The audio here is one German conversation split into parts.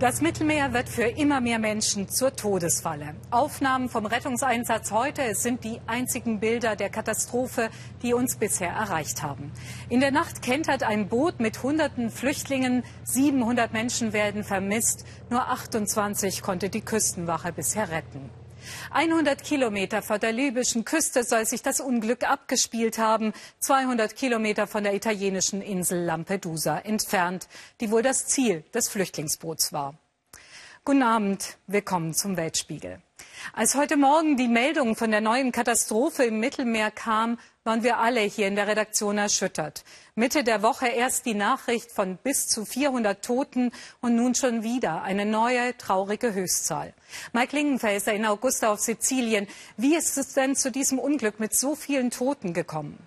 Das Mittelmeer wird für immer mehr Menschen zur Todesfalle. Aufnahmen vom Rettungseinsatz heute sind die einzigen Bilder der Katastrophe, die uns bisher erreicht haben. In der Nacht kentert ein Boot mit hunderten Flüchtlingen. 700 Menschen werden vermisst. Nur 28 konnte die Küstenwache bisher retten. 100 Kilometer vor der libyschen Küste soll sich das Unglück abgespielt haben, 200 Kilometer von der italienischen Insel Lampedusa entfernt, die wohl das Ziel des Flüchtlingsboots war. Guten Abend, willkommen zum Weltspiegel. Als heute Morgen die Meldung von der neuen Katastrophe im Mittelmeer kam, waren wir alle hier in der Redaktion erschüttert. Mitte der Woche erst die Nachricht von bis zu 400 Toten und nun schon wieder eine neue traurige Höchstzahl. Mike Lingenfelser in Augusta auf Sizilien. Wie ist es denn zu diesem Unglück mit so vielen Toten gekommen?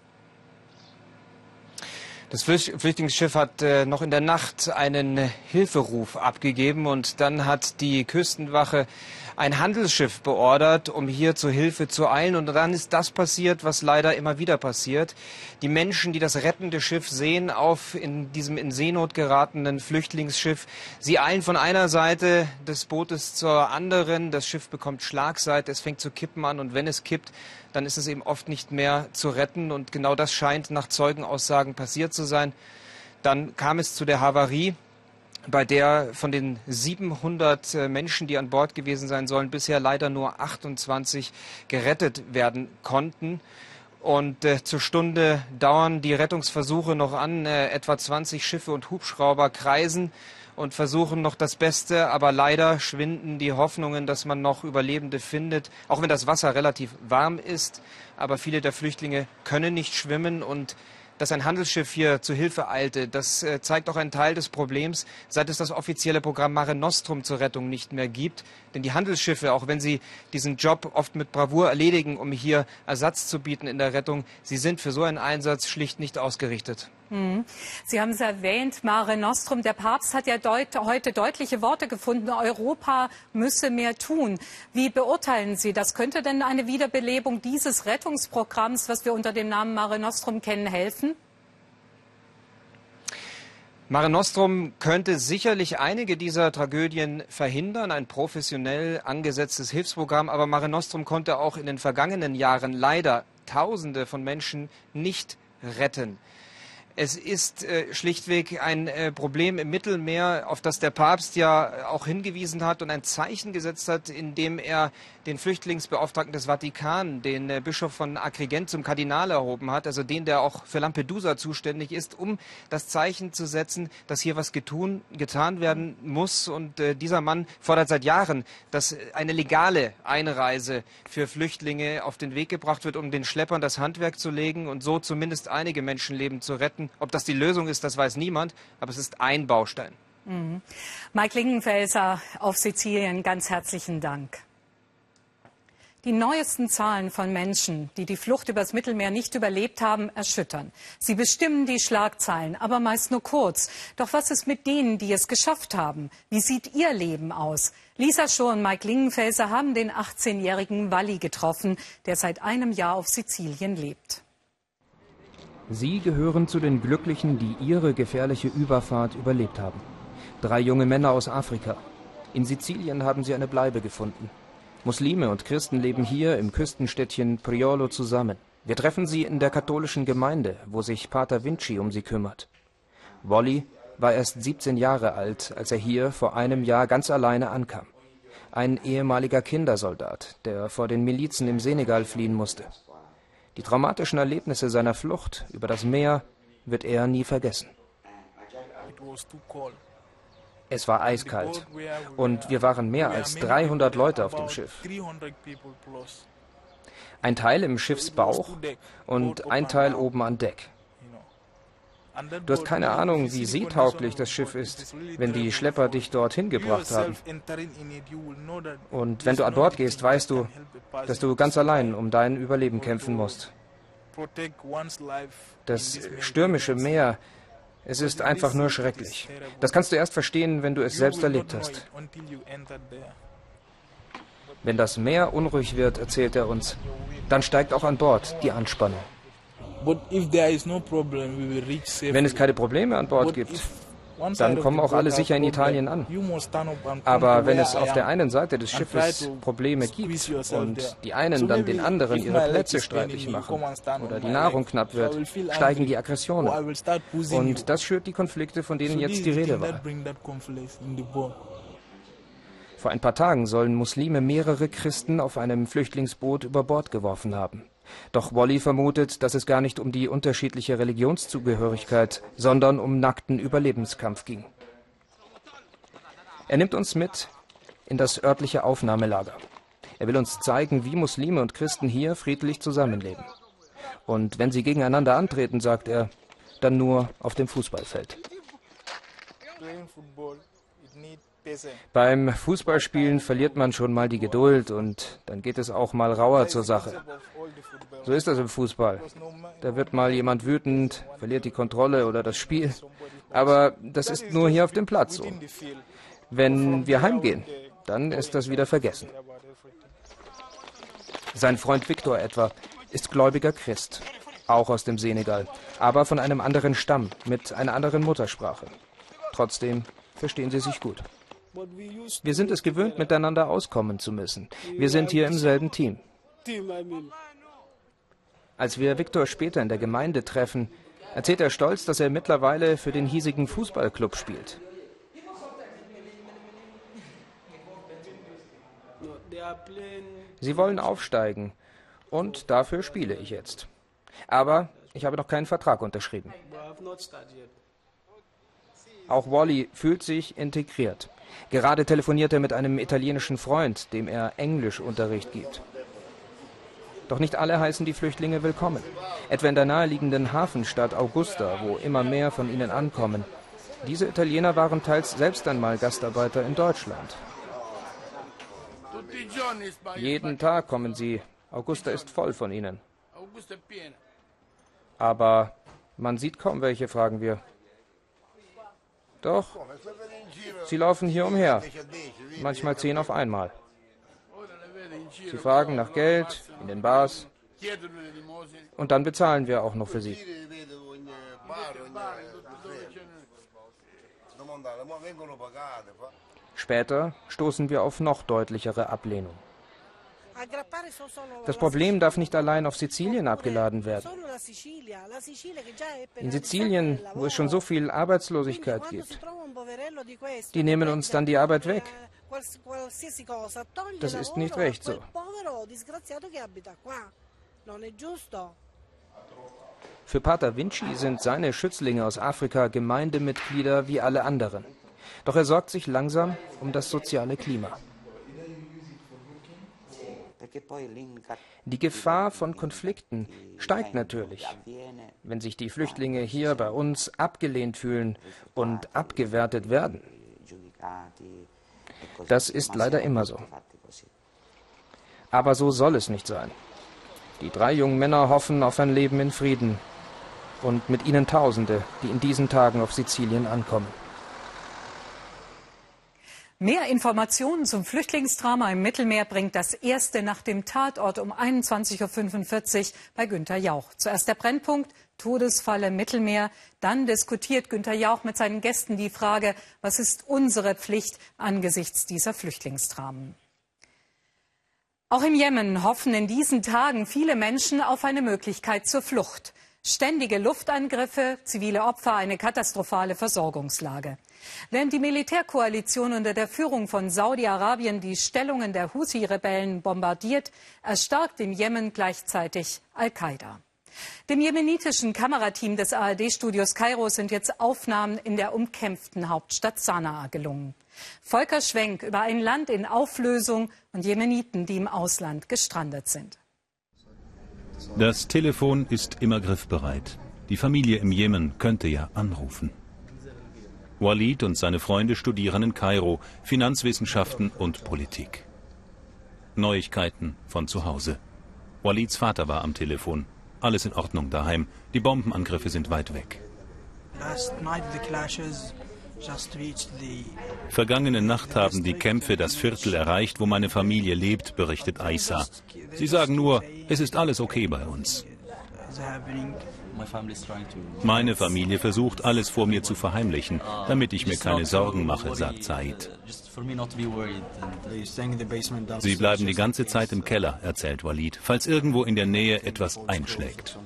Das Flüchtlingsschiff hat äh, noch in der Nacht einen Hilferuf abgegeben und dann hat die Küstenwache ein Handelsschiff beordert, um hier zur Hilfe zu eilen. Und dann ist das passiert, was leider immer wieder passiert. Die Menschen, die das rettende Schiff sehen, auf in diesem in Seenot geratenen Flüchtlingsschiff, sie eilen von einer Seite des Bootes zur anderen. Das Schiff bekommt Schlagseite, es fängt zu kippen an und wenn es kippt, dann ist es eben oft nicht mehr zu retten. Und genau das scheint nach Zeugenaussagen passiert zu sein. Dann kam es zu der Havarie bei der von den 700 äh, Menschen, die an Bord gewesen sein sollen, bisher leider nur 28 gerettet werden konnten. Und äh, zur Stunde dauern die Rettungsversuche noch an. Äh, etwa 20 Schiffe und Hubschrauber kreisen und versuchen noch das Beste. Aber leider schwinden die Hoffnungen, dass man noch Überlebende findet, auch wenn das Wasser relativ warm ist. Aber viele der Flüchtlinge können nicht schwimmen und dass ein Handelsschiff hier zu Hilfe eilte, das äh, zeigt auch einen Teil des Problems, seit es das offizielle Programm Mare Nostrum zur Rettung nicht mehr gibt. Denn die Handelsschiffe, auch wenn sie diesen Job oft mit Bravour erledigen, um hier Ersatz zu bieten in der Rettung, sie sind für so einen Einsatz schlicht nicht ausgerichtet. Hm. Sie haben es erwähnt, Mare Nostrum. Der Papst hat ja deut heute deutliche Worte gefunden. Europa müsse mehr tun. Wie beurteilen Sie das? Könnte denn eine Wiederbelebung dieses Rettungsprogramms, was wir unter dem Namen Mare Nostrum kennen, helfen? Mare Nostrum könnte sicherlich einige dieser Tragödien verhindern, ein professionell angesetztes Hilfsprogramm, aber Mare Nostrum konnte auch in den vergangenen Jahren leider Tausende von Menschen nicht retten. Es ist äh, schlichtweg ein äh, Problem im Mittelmeer, auf das der Papst ja auch hingewiesen hat und ein Zeichen gesetzt hat, indem er den Flüchtlingsbeauftragten des Vatikan, den äh, Bischof von Agrigent zum Kardinal erhoben hat, also den, der auch für Lampedusa zuständig ist, um das Zeichen zu setzen, dass hier was getun, getan werden muss. Und äh, dieser Mann fordert seit Jahren, dass eine legale Einreise für Flüchtlinge auf den Weg gebracht wird, um den Schleppern das Handwerk zu legen und so zumindest einige Menschenleben zu retten. Ob das die Lösung ist, das weiß niemand, aber es ist ein Baustein. Mhm. Mike Lingenfelser auf Sizilien, ganz herzlichen Dank. Die neuesten Zahlen von Menschen, die die Flucht übers Mittelmeer nicht überlebt haben, erschüttern. Sie bestimmen die Schlagzeilen, aber meist nur kurz. Doch was ist mit denen, die es geschafft haben? Wie sieht ihr Leben aus? Lisa Schor und Mike Lingenfelser haben den 18-jährigen Walli getroffen, der seit einem Jahr auf Sizilien lebt. Sie gehören zu den Glücklichen, die ihre gefährliche Überfahrt überlebt haben. Drei junge Männer aus Afrika. In Sizilien haben sie eine Bleibe gefunden. Muslime und Christen leben hier im Küstenstädtchen Priolo zusammen. Wir treffen sie in der katholischen Gemeinde, wo sich Pater Vinci um sie kümmert. Wolli war erst 17 Jahre alt, als er hier vor einem Jahr ganz alleine ankam. Ein ehemaliger Kindersoldat, der vor den Milizen im Senegal fliehen musste. Die traumatischen Erlebnisse seiner Flucht über das Meer wird er nie vergessen. Es war eiskalt und wir waren mehr als 300 Leute auf dem Schiff. Ein Teil im Schiffsbauch und ein Teil oben an Deck. Du hast keine Ahnung, wie seetauglich das Schiff ist, wenn die Schlepper dich dorthin gebracht haben. Und wenn du an Bord gehst, weißt du, dass du ganz allein um dein Überleben kämpfen musst. Das stürmische Meer es ist einfach nur schrecklich. Das kannst du erst verstehen, wenn du es selbst erlebt hast. Wenn das Meer unruhig wird, erzählt er uns, dann steigt auch an Bord die Anspannung. Wenn es keine Probleme an Bord gibt, dann kommen auch alle sicher in Italien an. Aber wenn es auf der einen Seite des Schiffes Probleme gibt und die einen dann den anderen ihre Plätze streitig machen oder die Nahrung knapp wird, steigen die Aggressionen. Und das schürt die Konflikte, von denen jetzt die Rede war. Vor ein paar Tagen sollen Muslime mehrere Christen auf einem Flüchtlingsboot über Bord geworfen haben. Doch Wally vermutet, dass es gar nicht um die unterschiedliche Religionszugehörigkeit, sondern um nackten Überlebenskampf ging. Er nimmt uns mit in das örtliche Aufnahmelager. Er will uns zeigen, wie Muslime und Christen hier friedlich zusammenleben. Und wenn sie gegeneinander antreten, sagt er, dann nur auf dem Fußballfeld. Beim Fußballspielen verliert man schon mal die Geduld und dann geht es auch mal rauer zur Sache. So ist das im Fußball. Da wird mal jemand wütend, verliert die Kontrolle oder das Spiel. Aber das ist nur hier auf dem Platz so. Wenn wir heimgehen, dann ist das wieder vergessen. Sein Freund Viktor etwa ist gläubiger Christ, auch aus dem Senegal, aber von einem anderen Stamm, mit einer anderen Muttersprache. Trotzdem verstehen sie sich gut. Wir sind es gewöhnt, miteinander auskommen zu müssen. Wir sind hier im selben Team. Als wir Viktor später in der Gemeinde treffen, erzählt er stolz, dass er mittlerweile für den hiesigen Fußballclub spielt. Sie wollen aufsteigen und dafür spiele ich jetzt. Aber ich habe noch keinen Vertrag unterschrieben. Auch Wally fühlt sich integriert. Gerade telefoniert er mit einem italienischen Freund, dem er Englischunterricht gibt. Doch nicht alle heißen die Flüchtlinge willkommen. Etwa in der naheliegenden Hafenstadt Augusta, wo immer mehr von ihnen ankommen. Diese Italiener waren teils selbst einmal Gastarbeiter in Deutschland. Jeden Tag kommen sie. Augusta ist voll von ihnen. Aber man sieht kaum welche, fragen wir. Doch, sie laufen hier umher, manchmal zehn auf einmal. Sie fragen nach Geld in den Bars und dann bezahlen wir auch noch für sie. Später stoßen wir auf noch deutlichere Ablehnung. Das Problem darf nicht allein auf Sizilien abgeladen werden. In Sizilien, wo es schon so viel Arbeitslosigkeit gibt, die nehmen uns dann die Arbeit weg. Das ist nicht recht so. Für Pater Vinci sind seine Schützlinge aus Afrika Gemeindemitglieder wie alle anderen. Doch er sorgt sich langsam um das soziale Klima. Die Gefahr von Konflikten steigt natürlich, wenn sich die Flüchtlinge hier bei uns abgelehnt fühlen und abgewertet werden. Das ist leider immer so. Aber so soll es nicht sein. Die drei jungen Männer hoffen auf ein Leben in Frieden und mit ihnen Tausende, die in diesen Tagen auf Sizilien ankommen. Mehr Informationen zum Flüchtlingsdrama im Mittelmeer bringt das erste nach dem Tatort um 21.45 Uhr bei Günter Jauch. Zuerst der Brennpunkt, Todesfall im Mittelmeer. Dann diskutiert Günter Jauch mit seinen Gästen die Frage, was ist unsere Pflicht angesichts dieser Flüchtlingsdramen. Auch im Jemen hoffen in diesen Tagen viele Menschen auf eine Möglichkeit zur Flucht. Ständige Luftangriffe, zivile Opfer, eine katastrophale Versorgungslage. Während die Militärkoalition unter der Führung von Saudi-Arabien die Stellungen der Houthi-Rebellen bombardiert, erstarkt im Jemen gleichzeitig Al-Qaida. Dem jemenitischen Kamerateam des ARD-Studios Kairo sind jetzt Aufnahmen in der umkämpften Hauptstadt Sanaa gelungen. Volker Schwenk über ein Land in Auflösung und Jemeniten, die im Ausland gestrandet sind. Das Telefon ist immer griffbereit. Die Familie im Jemen könnte ja anrufen. Walid und seine Freunde studieren in Kairo Finanzwissenschaften und Politik. Neuigkeiten von zu Hause. Walids Vater war am Telefon. Alles in Ordnung daheim. Die Bombenangriffe sind weit weg. Vergangene Nacht haben die Kämpfe das Viertel erreicht, wo meine Familie lebt, berichtet Aisa. Sie sagen nur, es ist alles okay bei uns. Meine Familie versucht, alles vor mir zu verheimlichen, damit ich mir keine Sorgen mache, sagt Said. Sie bleiben die ganze Zeit im Keller, erzählt Walid, falls irgendwo in der Nähe etwas einschlägt.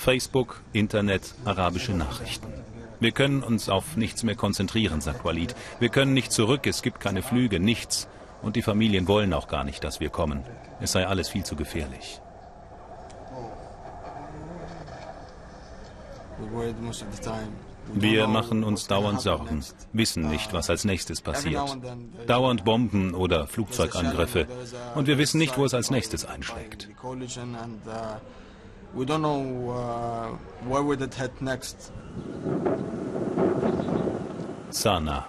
Facebook, Internet, arabische Nachrichten. Wir können uns auf nichts mehr konzentrieren, sagt Walid. Wir können nicht zurück, es gibt keine Flüge, nichts. Und die Familien wollen auch gar nicht, dass wir kommen. Es sei alles viel zu gefährlich. Wir machen uns dauernd Sorgen, wissen nicht, was als nächstes passiert. Dauernd Bomben oder Flugzeugangriffe. Und wir wissen nicht, wo es als nächstes einschlägt. We don't know uh, where would it head next. Sana.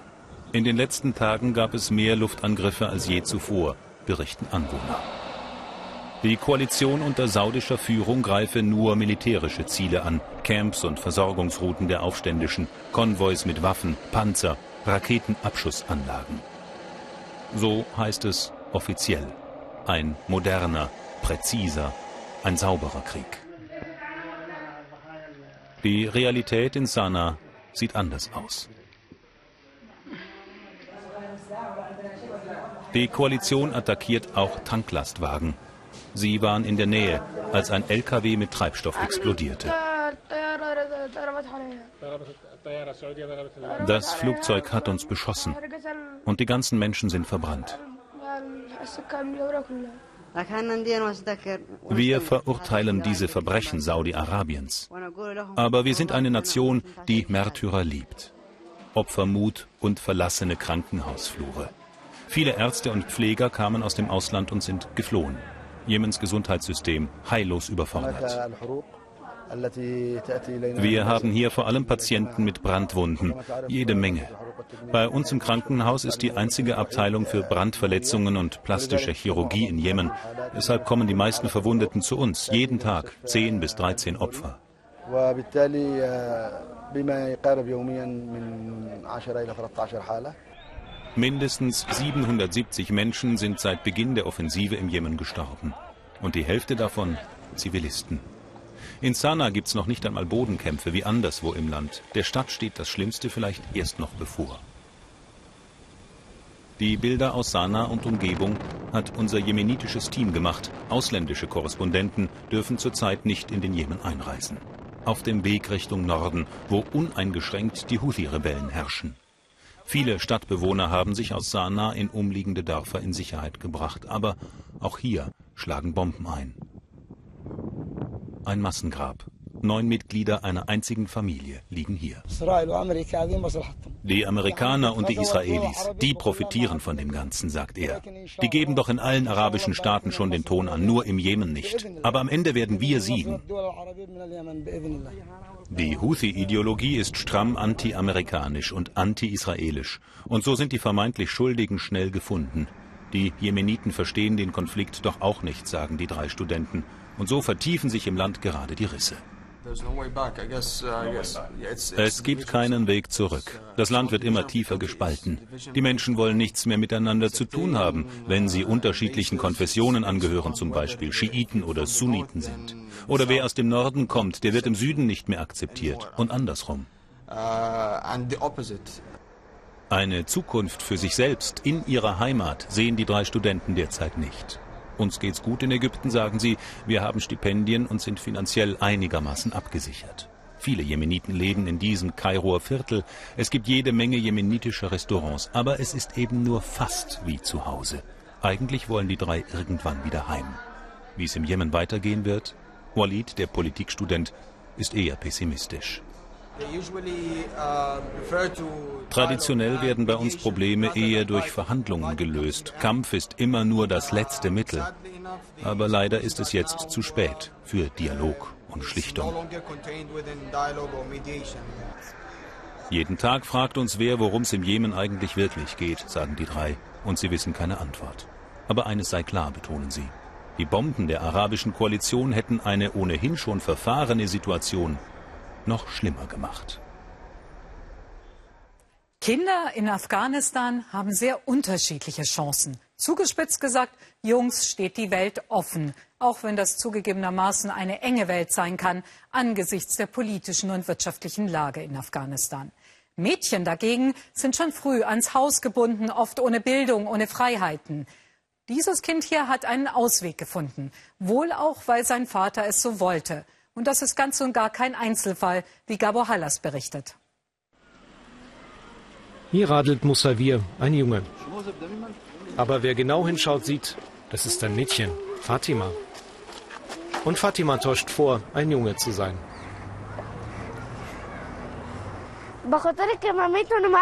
In den letzten Tagen gab es mehr Luftangriffe als je zuvor, berichten Anwohner. Die Koalition unter saudischer Führung greife nur militärische Ziele an, Camps und Versorgungsrouten der Aufständischen, Konvois mit Waffen, Panzer, Raketenabschussanlagen. So heißt es offiziell. Ein moderner, präziser, ein sauberer Krieg. Die Realität in Sanaa sieht anders aus. Die Koalition attackiert auch Tanklastwagen. Sie waren in der Nähe, als ein LKW mit Treibstoff explodierte. Das Flugzeug hat uns beschossen und die ganzen Menschen sind verbrannt. Wir verurteilen diese Verbrechen Saudi-Arabiens. Aber wir sind eine Nation, die Märtyrer liebt. Opfermut und verlassene Krankenhausflure. Viele Ärzte und Pfleger kamen aus dem Ausland und sind geflohen. Jemens Gesundheitssystem heillos überfordert. Wir haben hier vor allem Patienten mit Brandwunden, jede Menge. Bei uns im Krankenhaus ist die einzige Abteilung für Brandverletzungen und plastische Chirurgie in Jemen. Deshalb kommen die meisten Verwundeten zu uns, jeden Tag 10 bis 13 Opfer. Mindestens 770 Menschen sind seit Beginn der Offensive im Jemen gestorben. Und die Hälfte davon Zivilisten. In Sanaa gibt es noch nicht einmal Bodenkämpfe wie anderswo im Land. Der Stadt steht das Schlimmste vielleicht erst noch bevor. Die Bilder aus Sanaa und Umgebung hat unser jemenitisches Team gemacht. Ausländische Korrespondenten dürfen zurzeit nicht in den Jemen einreisen. Auf dem Weg Richtung Norden, wo uneingeschränkt die Houthi-Rebellen herrschen. Viele Stadtbewohner haben sich aus Sanaa in umliegende Dörfer in Sicherheit gebracht, aber auch hier schlagen Bomben ein. Ein Massengrab. Neun Mitglieder einer einzigen Familie liegen hier. Die Amerikaner und die Israelis, die profitieren von dem Ganzen, sagt er. Die geben doch in allen arabischen Staaten schon den Ton an, nur im Jemen nicht. Aber am Ende werden wir siegen. Die Houthi-Ideologie ist stramm anti-amerikanisch und anti-israelisch. Und so sind die vermeintlich Schuldigen schnell gefunden. Die Jemeniten verstehen den Konflikt doch auch nicht, sagen die drei Studenten. Und so vertiefen sich im Land gerade die Risse. Es gibt keinen Weg zurück. Das Land wird immer tiefer gespalten. Die Menschen wollen nichts mehr miteinander zu tun haben, wenn sie unterschiedlichen Konfessionen angehören, zum Beispiel Schiiten oder Sunniten sind. Oder wer aus dem Norden kommt, der wird im Süden nicht mehr akzeptiert und andersrum. Eine Zukunft für sich selbst in ihrer Heimat sehen die drei Studenten derzeit nicht. Uns geht's gut in Ägypten, sagen sie. Wir haben Stipendien und sind finanziell einigermaßen abgesichert. Viele Jemeniten leben in diesem Kairoer Viertel. Es gibt jede Menge jemenitischer Restaurants, aber es ist eben nur fast wie zu Hause. Eigentlich wollen die drei irgendwann wieder heim. Wie es im Jemen weitergehen wird? Walid, der Politikstudent, ist eher pessimistisch. Traditionell werden bei uns Probleme eher durch Verhandlungen gelöst. Kampf ist immer nur das letzte Mittel. Aber leider ist es jetzt zu spät für Dialog und Schlichtung. Jeden Tag fragt uns wer, worum es im Jemen eigentlich wirklich geht, sagen die drei. Und sie wissen keine Antwort. Aber eines sei klar, betonen sie. Die Bomben der arabischen Koalition hätten eine ohnehin schon verfahrene Situation noch schlimmer gemacht. Kinder in Afghanistan haben sehr unterschiedliche Chancen Zugespitzt gesagt, Jungs steht die Welt offen, auch wenn das zugegebenermaßen eine enge Welt sein kann angesichts der politischen und wirtschaftlichen Lage in Afghanistan. Mädchen dagegen sind schon früh ans Haus gebunden, oft ohne Bildung, ohne Freiheiten. Dieses Kind hier hat einen Ausweg gefunden, wohl auch, weil sein Vater es so wollte. Und das ist ganz und gar kein Einzelfall, wie Gabor Hallas berichtet. Hier radelt Musawir, ein Junge. Aber wer genau hinschaut, sieht, das ist ein Mädchen, Fatima. Und Fatima täuscht vor, ein Junge zu sein.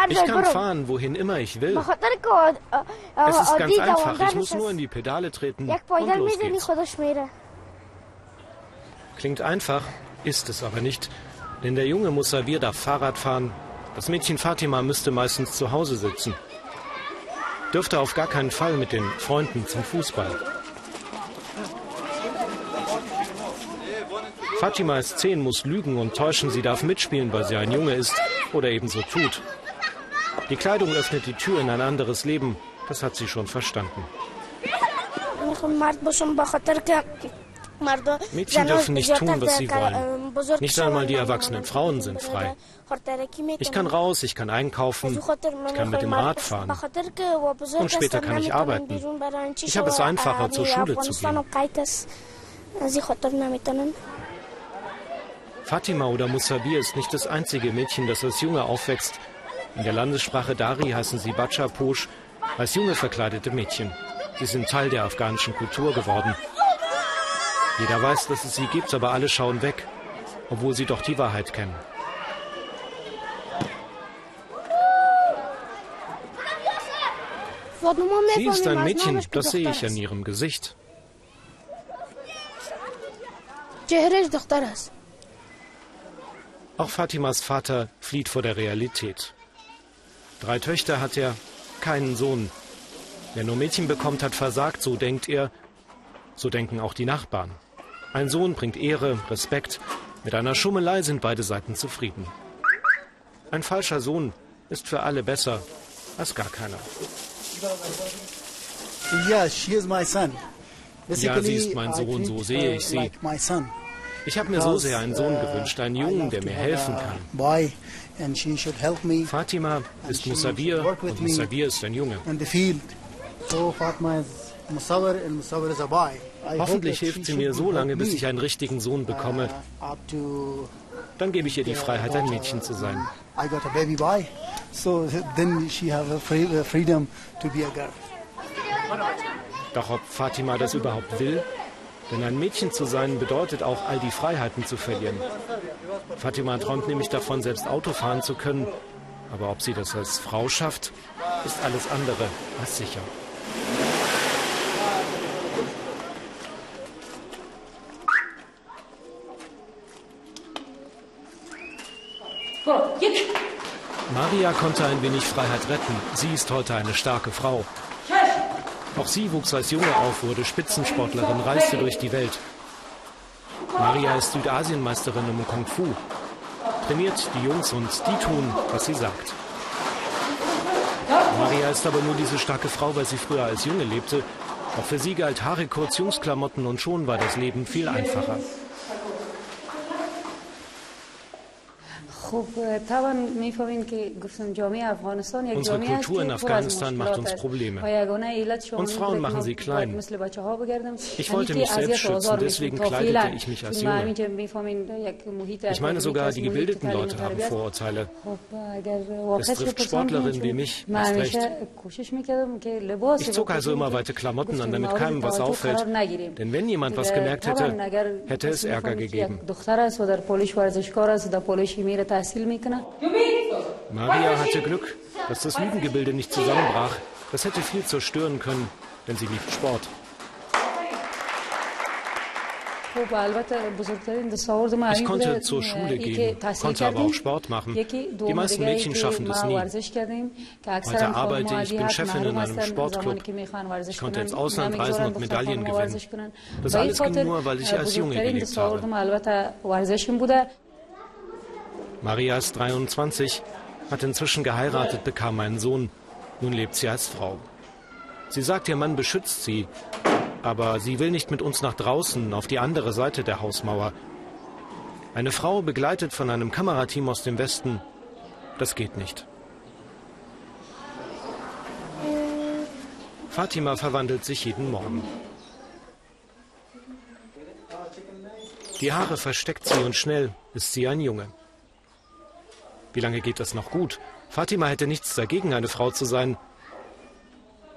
Ich kann fahren, wohin immer ich will. Es ist ganz einfach, ich muss nur in die Pedale treten und los geht's. Klingt einfach, ist es aber nicht. Denn der Junge Musawir darf Fahrrad fahren. Das Mädchen Fatima müsste meistens zu Hause sitzen. Dürfte auf gar keinen Fall mit den Freunden zum Fußball. Fatima ist zehn, muss lügen und täuschen, sie darf mitspielen, weil sie ein Junge ist oder ebenso tut. Die Kleidung öffnet die Tür in ein anderes Leben, das hat sie schon verstanden. Mädchen dürfen nicht tun, was sie wollen. Nicht einmal die erwachsenen Frauen sind frei. Ich kann raus, ich kann einkaufen, ich kann mit dem Rad fahren. Und später kann ich arbeiten. Ich habe es einfacher, zur Schule zu gehen. Fatima oder Musabir ist nicht das einzige Mädchen, das als Junge aufwächst. In der Landessprache Dari heißen sie Bacha Posh, als junge verkleidete Mädchen. Sie sind Teil der afghanischen Kultur geworden. Jeder weiß, dass es sie gibt, aber alle schauen weg, obwohl sie doch die Wahrheit kennen. Sie ist ein Mädchen, das sehe ich an ihrem Gesicht. Auch Fatimas Vater flieht vor der Realität. Drei Töchter hat er, keinen Sohn. Wer nur Mädchen bekommt, hat versagt, so denkt er. So denken auch die Nachbarn. Ein Sohn bringt Ehre, Respekt. Mit einer Schummelei sind beide Seiten zufrieden. Ein falscher Sohn ist für alle besser als gar keiner. Ja, sie ist mein Sohn, so sehe ich sie. Ich habe mir so sehr einen Sohn uh, gewünscht, einen Jungen, der mir helfen kann. Fatima ist Musawir und Musawir ist ein Junge. Hoffentlich hilft sie mir so lange, bis ich einen richtigen Sohn bekomme. Uh, Dann gebe ich ihr die Freiheit, ein Mädchen zu sein. Doch ob Fatima das überhaupt will? Denn ein Mädchen zu sein bedeutet auch, all die Freiheiten zu verlieren. Fatima träumt nämlich davon, selbst Auto fahren zu können. Aber ob sie das als Frau schafft, ist alles andere als sicher. Maria konnte ein wenig Freiheit retten. Sie ist heute eine starke Frau. Auch sie wuchs als Junge auf, wurde Spitzensportlerin, reiste durch die Welt. Maria ist Südasienmeisterin im Kung Fu. Trainiert die Jungs und die tun, was sie sagt. Maria ist aber nur diese starke Frau, weil sie früher als Junge lebte. Auch für sie galt Haare kurz Jungsklamotten und schon war das Leben viel einfacher. Unsere Kultur in Afghanistan macht uns Probleme. Uns Frauen machen sie klein. Ich wollte mich selbst schützen, deswegen kleidete ich mich als Junge. Ich meine sogar, die gebildeten Leute haben Vorurteile. Es trifft Sportlerinnen wie mich, hast recht. Ich zog also immer weite Klamotten an, damit keinem was auffällt. Denn wenn jemand was gemerkt hätte, hätte es Ärger gegeben. Maria hatte Glück, dass das Lügengebilde nicht zusammenbrach. Das hätte viel zerstören können, denn sie liebt Sport. Ich konnte zur Schule gehen, konnte aber auch Sport machen. Die meisten Mädchen schaffen das nie. Heute arbeite ich, bin Chefin in einem Sportclub. Ich konnte ins Ausland reisen und Medaillen gewinnen. Das alles ging nur, weil ich als Junge gelebt habe. Maria ist 23, hat inzwischen geheiratet, bekam einen Sohn. Nun lebt sie als Frau. Sie sagt, ihr Mann beschützt sie, aber sie will nicht mit uns nach draußen, auf die andere Seite der Hausmauer. Eine Frau begleitet von einem Kamerateam aus dem Westen, das geht nicht. Fatima verwandelt sich jeden Morgen. Die Haare versteckt sie und schnell ist sie ein Junge. Wie lange geht das noch gut? Fatima hätte nichts dagegen, eine Frau zu sein.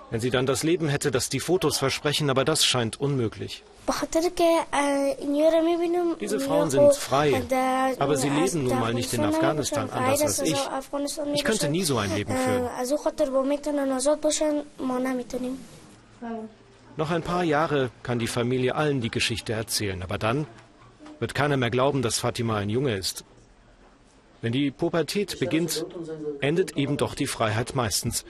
Wenn sie dann das Leben hätte, das die Fotos versprechen, aber das scheint unmöglich. Diese Frauen sind frei, aber sie leben nun mal nicht in Afghanistan, anders als ich. Ich könnte nie so ein Leben führen. Noch ein paar Jahre kann die Familie allen die Geschichte erzählen, aber dann wird keiner mehr glauben, dass Fatima ein Junge ist. Wenn die Pubertät beginnt, endet eben doch die Freiheit meistens.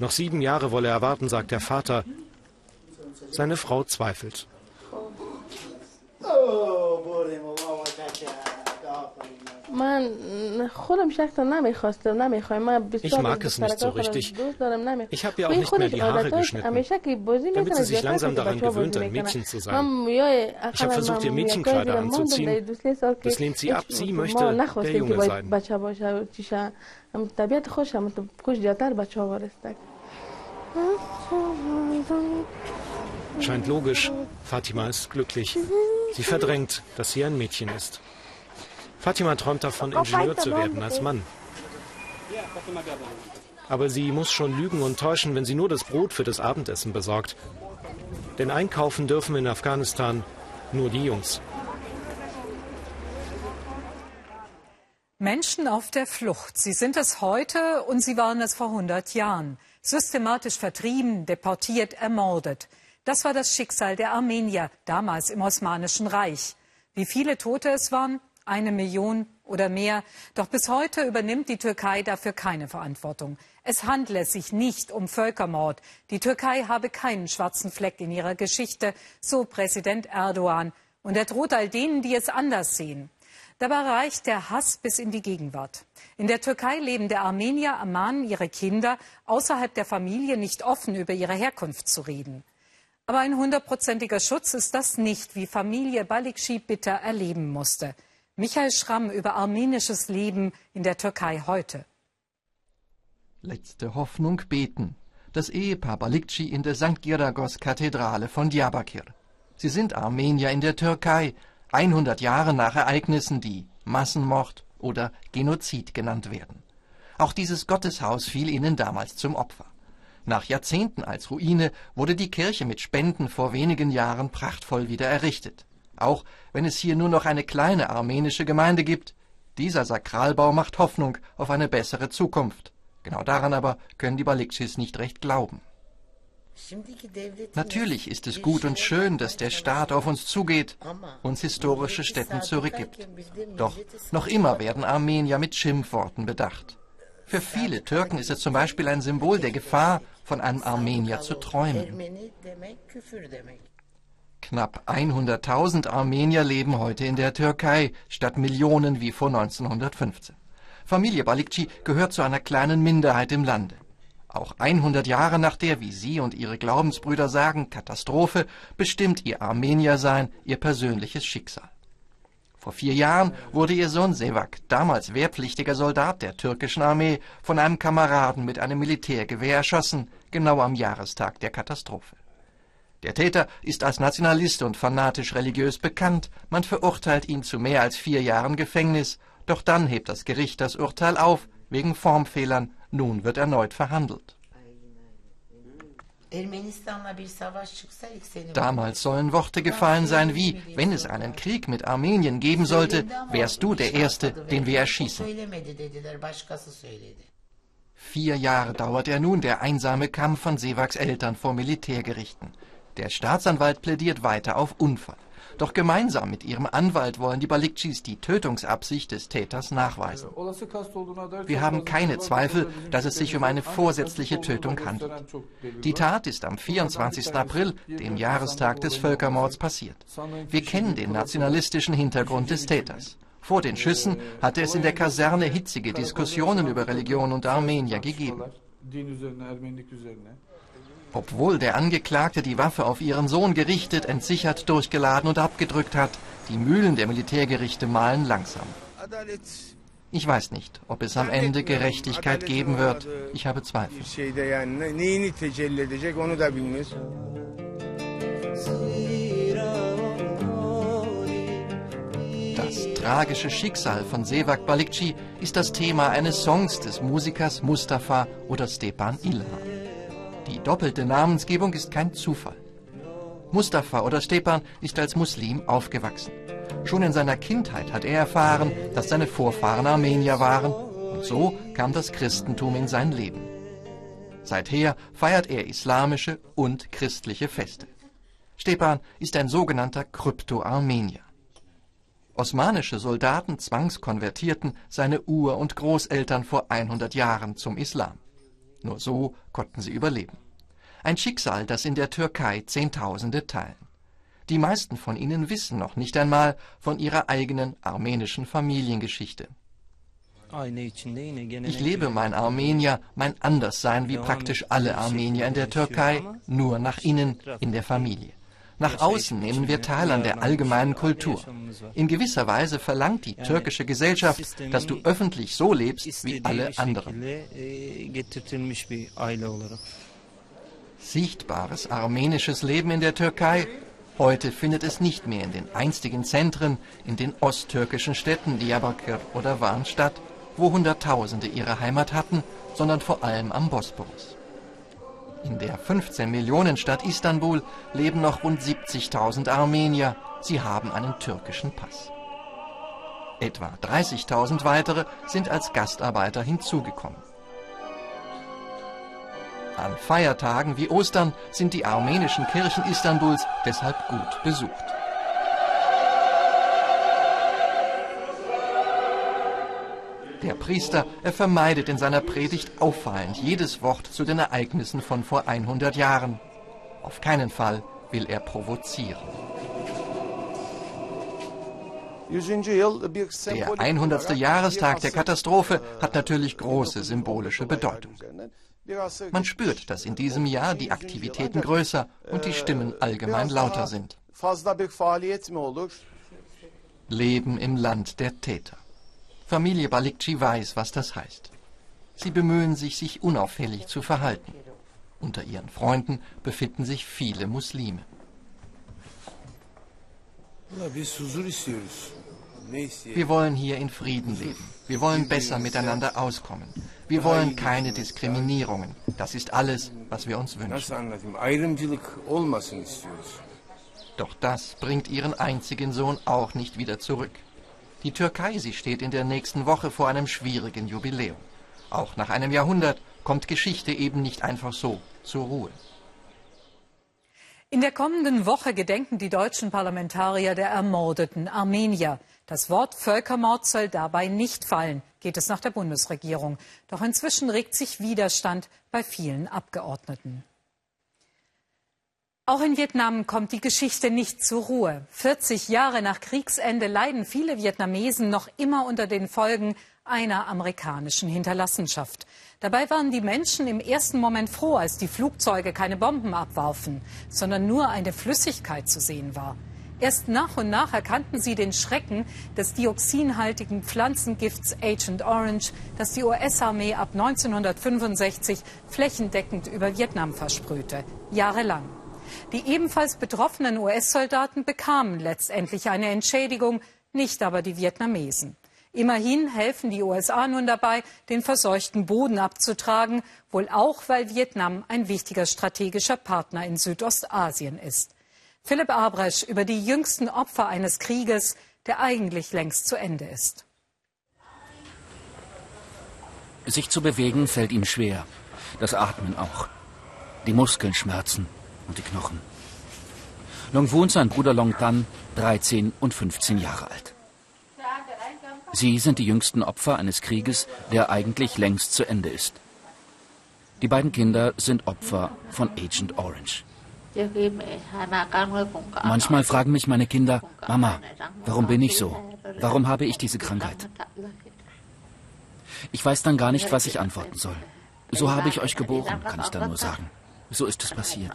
Noch sieben Jahre wolle er warten, sagt der Vater. Seine Frau zweifelt. Ich mag es nicht so richtig. Ich habe ja auch nicht mehr die Haare geschnitten, damit sie sich langsam daran gewöhnt, ein Mädchen zu sein. Ich habe versucht, ihr Mädchenkleider anzuziehen. Das lehnt sie ab. Sie möchte der Junge sein. Scheint logisch. Fatima ist glücklich. Sie verdrängt, dass sie ein Mädchen ist. Fatima träumt davon, Ingenieur zu werden als Mann. Aber sie muss schon lügen und täuschen, wenn sie nur das Brot für das Abendessen besorgt. Denn einkaufen dürfen in Afghanistan nur die Jungs. Menschen auf der Flucht. Sie sind es heute und sie waren es vor 100 Jahren. Systematisch vertrieben, deportiert, ermordet. Das war das Schicksal der Armenier, damals im Osmanischen Reich. Wie viele Tote es waren? Eine Million oder mehr. Doch bis heute übernimmt die Türkei dafür keine Verantwortung. Es handle sich nicht um Völkermord. Die Türkei habe keinen schwarzen Fleck in ihrer Geschichte, so Präsident Erdogan. Und er droht all denen, die es anders sehen. Dabei reicht der Hass bis in die Gegenwart. In der Türkei lebende Armenier ermahnen ihre Kinder, außerhalb der Familie nicht offen über ihre Herkunft zu reden. Aber ein hundertprozentiger Schutz ist das nicht, wie Familie Balikci bitter erleben musste. Michael Schramm über armenisches Leben in der Türkei heute. Letzte Hoffnung beten. Das Ehepaar Balikci in der St. Giragos-Kathedrale von Diyarbakir. Sie sind Armenier in der Türkei, 100 Jahre nach Ereignissen, die Massenmord oder Genozid genannt werden. Auch dieses Gotteshaus fiel ihnen damals zum Opfer. Nach Jahrzehnten als Ruine wurde die Kirche mit Spenden vor wenigen Jahren prachtvoll wieder errichtet. Auch wenn es hier nur noch eine kleine armenische Gemeinde gibt, dieser Sakralbau macht Hoffnung auf eine bessere Zukunft. Genau daran aber können die Balikschis nicht recht glauben. Natürlich ist es gut und schön, dass der Staat auf uns zugeht, uns historische Stätten zurückgibt. Doch noch immer werden Armenier mit Schimpfworten bedacht. Für viele Türken ist es zum Beispiel ein Symbol der Gefahr, von einem Armenier zu träumen. Knapp 100.000 Armenier leben heute in der Türkei, statt Millionen wie vor 1915. Familie Balikci gehört zu einer kleinen Minderheit im Lande. Auch 100 Jahre nach der, wie Sie und Ihre Glaubensbrüder sagen, Katastrophe, bestimmt Ihr Armeniersein Ihr persönliches Schicksal. Vor vier Jahren wurde ihr Sohn Sevak, damals wehrpflichtiger Soldat der türkischen Armee, von einem Kameraden mit einem Militärgewehr erschossen, genau am Jahrestag der Katastrophe. Der Täter ist als Nationalist und fanatisch religiös bekannt, man verurteilt ihn zu mehr als vier Jahren Gefängnis, doch dann hebt das Gericht das Urteil auf, wegen Formfehlern nun wird erneut verhandelt. Damals sollen Worte gefallen sein wie, wenn es einen Krieg mit Armenien geben sollte, wärst du der Erste, den wir erschießen. Vier Jahre dauert er nun, der einsame Kampf von Sevaks Eltern vor Militärgerichten. Der Staatsanwalt plädiert weiter auf Unfall. Doch gemeinsam mit ihrem Anwalt wollen die Balikcis die Tötungsabsicht des Täters nachweisen. Wir haben keine Zweifel, dass es sich um eine vorsätzliche Tötung handelt. Die Tat ist am 24. April, dem Jahrestag des Völkermords, passiert. Wir kennen den nationalistischen Hintergrund des Täters. Vor den Schüssen hatte es in der Kaserne hitzige Diskussionen über Religion und Armenier gegeben. Obwohl der Angeklagte die Waffe auf ihren Sohn gerichtet, entsichert, durchgeladen und abgedrückt hat, die Mühlen der Militärgerichte malen langsam. Ich weiß nicht, ob es am Ende Gerechtigkeit geben wird. Ich habe Zweifel. Das tragische Schicksal von Sevak Balikci ist das Thema eines Songs des Musikers Mustafa oder Stepan Ilhan. Die doppelte Namensgebung ist kein Zufall. Mustafa oder Stepan ist als Muslim aufgewachsen. Schon in seiner Kindheit hat er erfahren, dass seine Vorfahren Armenier waren und so kam das Christentum in sein Leben. Seither feiert er islamische und christliche Feste. Stepan ist ein sogenannter Krypto-Armenier. Osmanische Soldaten zwangskonvertierten seine Ur- und Großeltern vor 100 Jahren zum Islam. Nur so konnten sie überleben. Ein Schicksal, das in der Türkei Zehntausende teilen. Die meisten von ihnen wissen noch nicht einmal von ihrer eigenen armenischen Familiengeschichte. Ich lebe mein Armenier, mein Anderssein wie praktisch alle Armenier in der Türkei, nur nach innen, in der Familie. Nach außen nehmen wir teil an der allgemeinen Kultur. In gewisser Weise verlangt die türkische Gesellschaft, dass du öffentlich so lebst wie alle anderen. Sichtbares armenisches Leben in der Türkei Heute findet es nicht mehr in den einstigen Zentren, in den osttürkischen Städten Diyarbakir oder Van statt, wo Hunderttausende ihre Heimat hatten, sondern vor allem am Bosporus. In der 15 Millionen Stadt Istanbul leben noch rund 70.000 Armenier. Sie haben einen türkischen Pass. Etwa 30.000 weitere sind als Gastarbeiter hinzugekommen. An Feiertagen wie Ostern sind die armenischen Kirchen Istanbuls deshalb gut besucht. Der Priester, er vermeidet in seiner Predigt auffallend jedes Wort zu den Ereignissen von vor 100 Jahren. Auf keinen Fall will er provozieren. Der 100. Jahrestag der Katastrophe hat natürlich große symbolische Bedeutung. Man spürt, dass in diesem Jahr die Aktivitäten größer und die Stimmen allgemein lauter sind. Leben im Land der Täter. Familie Balikci weiß, was das heißt. Sie bemühen sich, sich unauffällig zu verhalten. Unter ihren Freunden befinden sich viele Muslime. Wir wollen hier in Frieden leben. Wir wollen besser miteinander auskommen. Wir wollen keine Diskriminierungen. Das ist alles, was wir uns wünschen. Doch das bringt ihren einzigen Sohn auch nicht wieder zurück. Die Türkei, sie steht in der nächsten Woche vor einem schwierigen Jubiläum. Auch nach einem Jahrhundert kommt Geschichte eben nicht einfach so zur Ruhe. In der kommenden Woche gedenken die deutschen Parlamentarier der ermordeten Armenier. Das Wort Völkermord soll dabei nicht fallen, geht es nach der Bundesregierung. Doch inzwischen regt sich Widerstand bei vielen Abgeordneten. Auch in Vietnam kommt die Geschichte nicht zur Ruhe. 40 Jahre nach Kriegsende leiden viele Vietnamesen noch immer unter den Folgen einer amerikanischen Hinterlassenschaft. Dabei waren die Menschen im ersten Moment froh, als die Flugzeuge keine Bomben abwarfen, sondern nur eine Flüssigkeit zu sehen war. Erst nach und nach erkannten sie den Schrecken des dioxinhaltigen Pflanzengifts Agent Orange, das die US-Armee ab 1965 flächendeckend über Vietnam versprühte, jahrelang. Die ebenfalls betroffenen US-Soldaten bekamen letztendlich eine Entschädigung, nicht aber die Vietnamesen. Immerhin helfen die USA nun dabei, den verseuchten Boden abzutragen, wohl auch, weil Vietnam ein wichtiger strategischer Partner in Südostasien ist. Philipp Abresch über die jüngsten Opfer eines Krieges, der eigentlich längst zu Ende ist. Sich zu bewegen fällt ihm schwer. Das Atmen auch. Die Muskeln schmerzen und die Knochen. Long Wun, sein Bruder Long Tan, 13 und 15 Jahre alt. Sie sind die jüngsten Opfer eines Krieges, der eigentlich längst zu Ende ist. Die beiden Kinder sind Opfer von Agent Orange. Manchmal fragen mich meine Kinder, Mama, warum bin ich so? Warum habe ich diese Krankheit? Ich weiß dann gar nicht, was ich antworten soll. So habe ich euch geboren, kann ich dann nur sagen. So ist es passiert.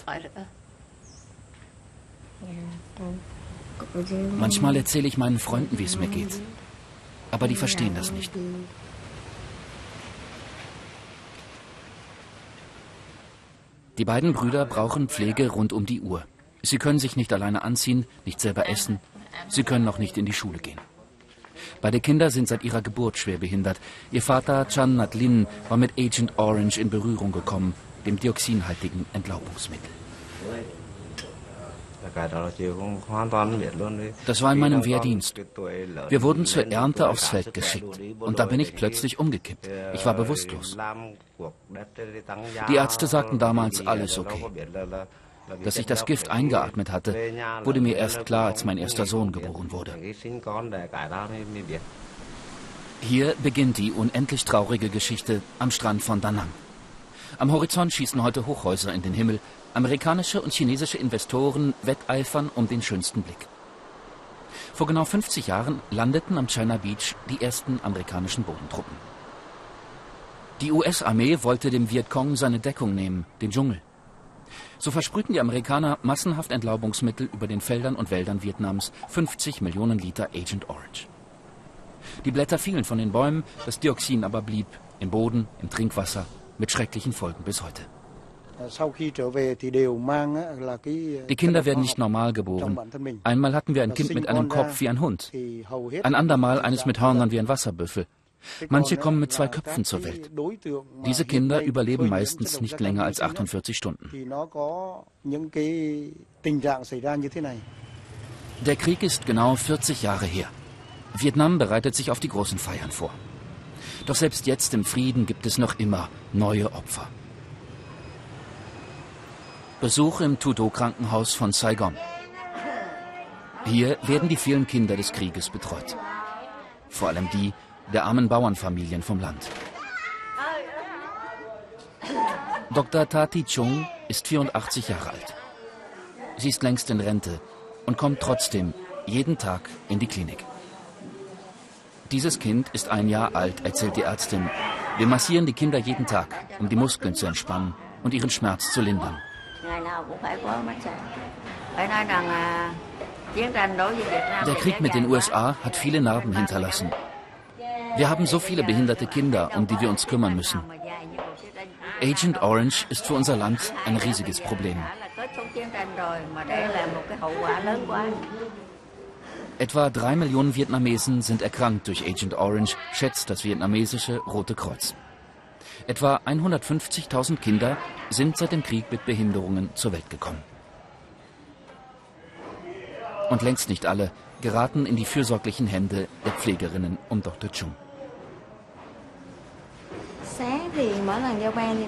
Manchmal erzähle ich meinen Freunden, wie es mir geht. Aber die verstehen das nicht. Die beiden Brüder brauchen Pflege rund um die Uhr. Sie können sich nicht alleine anziehen, nicht selber essen. Sie können auch nicht in die Schule gehen. Beide Kinder sind seit ihrer Geburt schwer behindert. Ihr Vater Chan Natlin war mit Agent Orange in Berührung gekommen, dem dioxinhaltigen Entlaubungsmittel. Das war in meinem Wehrdienst. Wir wurden zur Ernte aufs Feld geschickt. Und da bin ich plötzlich umgekippt. Ich war bewusstlos. Die Ärzte sagten damals, alles okay. Dass ich das Gift eingeatmet hatte, wurde mir erst klar, als mein erster Sohn geboren wurde. Hier beginnt die unendlich traurige Geschichte am Strand von Da Nang. Am Horizont schießen heute Hochhäuser in den Himmel. Amerikanische und chinesische Investoren wetteifern um den schönsten Blick. Vor genau 50 Jahren landeten am China Beach die ersten amerikanischen Bodentruppen. Die US-Armee wollte dem Vietcong seine Deckung nehmen, den Dschungel. So versprühten die Amerikaner massenhaft Entlaubungsmittel über den Feldern und Wäldern Vietnams, 50 Millionen Liter Agent Orange. Die Blätter fielen von den Bäumen, das Dioxin aber blieb im Boden, im Trinkwasser, mit schrecklichen Folgen bis heute. Die Kinder werden nicht normal geboren. Einmal hatten wir ein Kind mit einem Kopf wie ein Hund, ein andermal eines mit Hörnern wie ein Wasserbüffel. Manche kommen mit zwei Köpfen zur Welt. Diese Kinder überleben meistens nicht länger als 48 Stunden. Der Krieg ist genau 40 Jahre her. Vietnam bereitet sich auf die großen Feiern vor. Doch selbst jetzt im Frieden gibt es noch immer neue Opfer. Besuch im Tudo-Krankenhaus von Saigon. Hier werden die vielen Kinder des Krieges betreut. Vor allem die der armen Bauernfamilien vom Land. Dr. Tati Chung ist 84 Jahre alt. Sie ist längst in Rente und kommt trotzdem jeden Tag in die Klinik. Dieses Kind ist ein Jahr alt, erzählt die Ärztin. Wir massieren die Kinder jeden Tag, um die Muskeln zu entspannen und ihren Schmerz zu lindern. Der Krieg mit den USA hat viele Narben hinterlassen wir haben so viele behinderte Kinder, um die wir uns kümmern müssen. Agent Orange ist für unser Land ein riesiges Problem. Etwa drei Millionen Vietnamesen sind erkrankt durch Agent Orange, schätzt das vietnamesische Rote Kreuz. Etwa 150.000 Kinder sind seit dem Krieg mit Behinderungen zur Welt gekommen. Und längst nicht alle geraten in die fürsorglichen Hände der Pflegerinnen um Dr. Chung.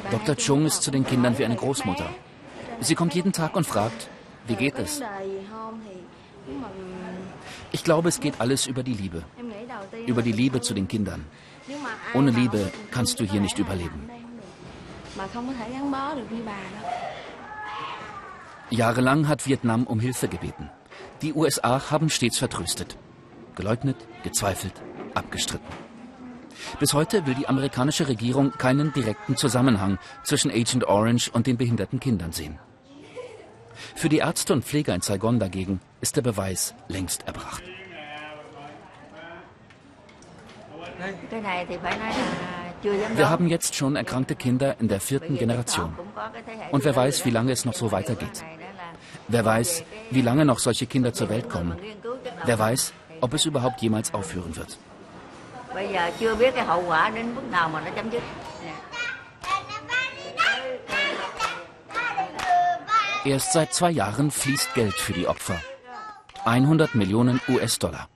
Dr. Chung ist zu den Kindern wie eine Großmutter. Sie kommt jeden Tag und fragt, wie geht es? Ich glaube, es geht alles über die Liebe. Über die Liebe zu den Kindern. Ohne Liebe kannst du hier nicht überleben. Jahrelang hat Vietnam um Hilfe gebeten. Die USA haben stets vertröstet. Geleugnet, gezweifelt, abgestritten. Bis heute will die amerikanische Regierung keinen direkten Zusammenhang zwischen Agent Orange und den behinderten Kindern sehen. Für die Ärzte und Pfleger in Saigon dagegen ist der Beweis längst erbracht. Wir haben jetzt schon erkrankte Kinder in der vierten Generation. Und wer weiß, wie lange es noch so weitergeht. Wer weiß, wie lange noch solche Kinder zur Welt kommen. Wer weiß, ob es überhaupt jemals aufhören wird. Erst seit zwei Jahren fließt Geld für die Opfer. 100 Millionen US-Dollar.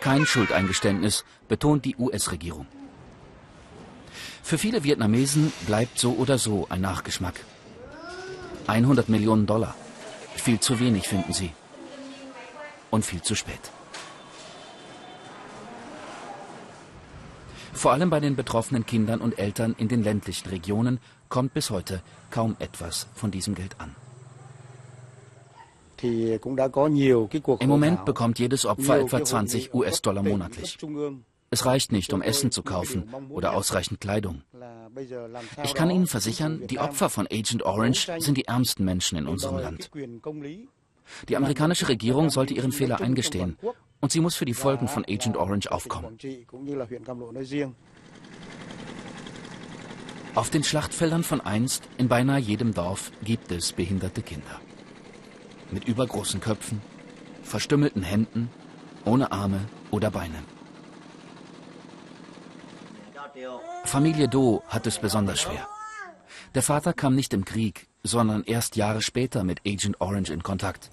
Kein Schuldeingeständnis, betont die US-Regierung. Für viele Vietnamesen bleibt so oder so ein Nachgeschmack. 100 Millionen Dollar. Viel zu wenig, finden sie. Und viel zu spät. Vor allem bei den betroffenen Kindern und Eltern in den ländlichen Regionen kommt bis heute kaum etwas von diesem Geld an. Im Moment bekommt jedes Opfer etwa 20 US-Dollar monatlich. Es reicht nicht, um Essen zu kaufen oder ausreichend Kleidung. Ich kann Ihnen versichern, die Opfer von Agent Orange sind die ärmsten Menschen in unserem Land. Die amerikanische Regierung sollte ihren Fehler eingestehen und sie muss für die Folgen von Agent Orange aufkommen. Auf den Schlachtfeldern von einst, in beinahe jedem Dorf, gibt es behinderte Kinder. Mit übergroßen Köpfen, verstümmelten Händen, ohne Arme oder Beine. Familie Do hat es besonders schwer. Der Vater kam nicht im Krieg, sondern erst Jahre später mit Agent Orange in Kontakt.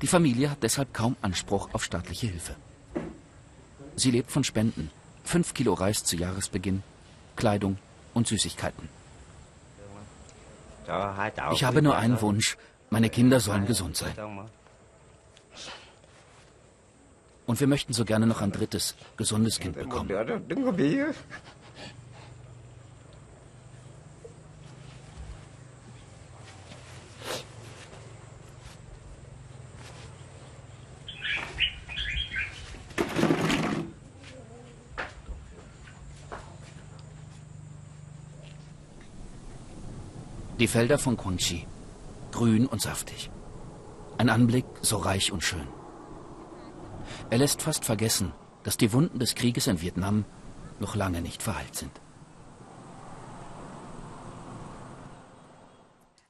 Die Familie hat deshalb kaum Anspruch auf staatliche Hilfe. Sie lebt von Spenden. Fünf Kilo Reis zu Jahresbeginn, Kleidung und Süßigkeiten. Ich habe nur einen Wunsch. Meine Kinder sollen gesund sein. Und wir möchten so gerne noch ein drittes, gesundes Kind bekommen. Die Felder von Quangxi. Grün und saftig. Ein Anblick so reich und schön. Er lässt fast vergessen, dass die Wunden des Krieges in Vietnam noch lange nicht verheilt sind.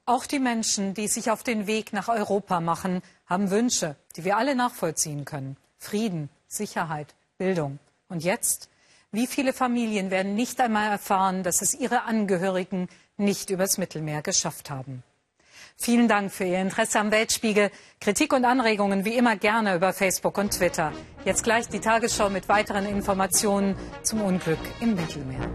Auch die Menschen, die sich auf den Weg nach Europa machen, haben Wünsche, die wir alle nachvollziehen können. Frieden, Sicherheit, Bildung. Und jetzt? Wie viele Familien werden nicht einmal erfahren, dass es ihre Angehörigen nicht übers Mittelmeer geschafft haben? Vielen Dank für Ihr Interesse am Weltspiegel. Kritik und Anregungen wie immer gerne über Facebook und Twitter. Jetzt gleich die Tagesschau mit weiteren Informationen zum Unglück im Mittelmeer.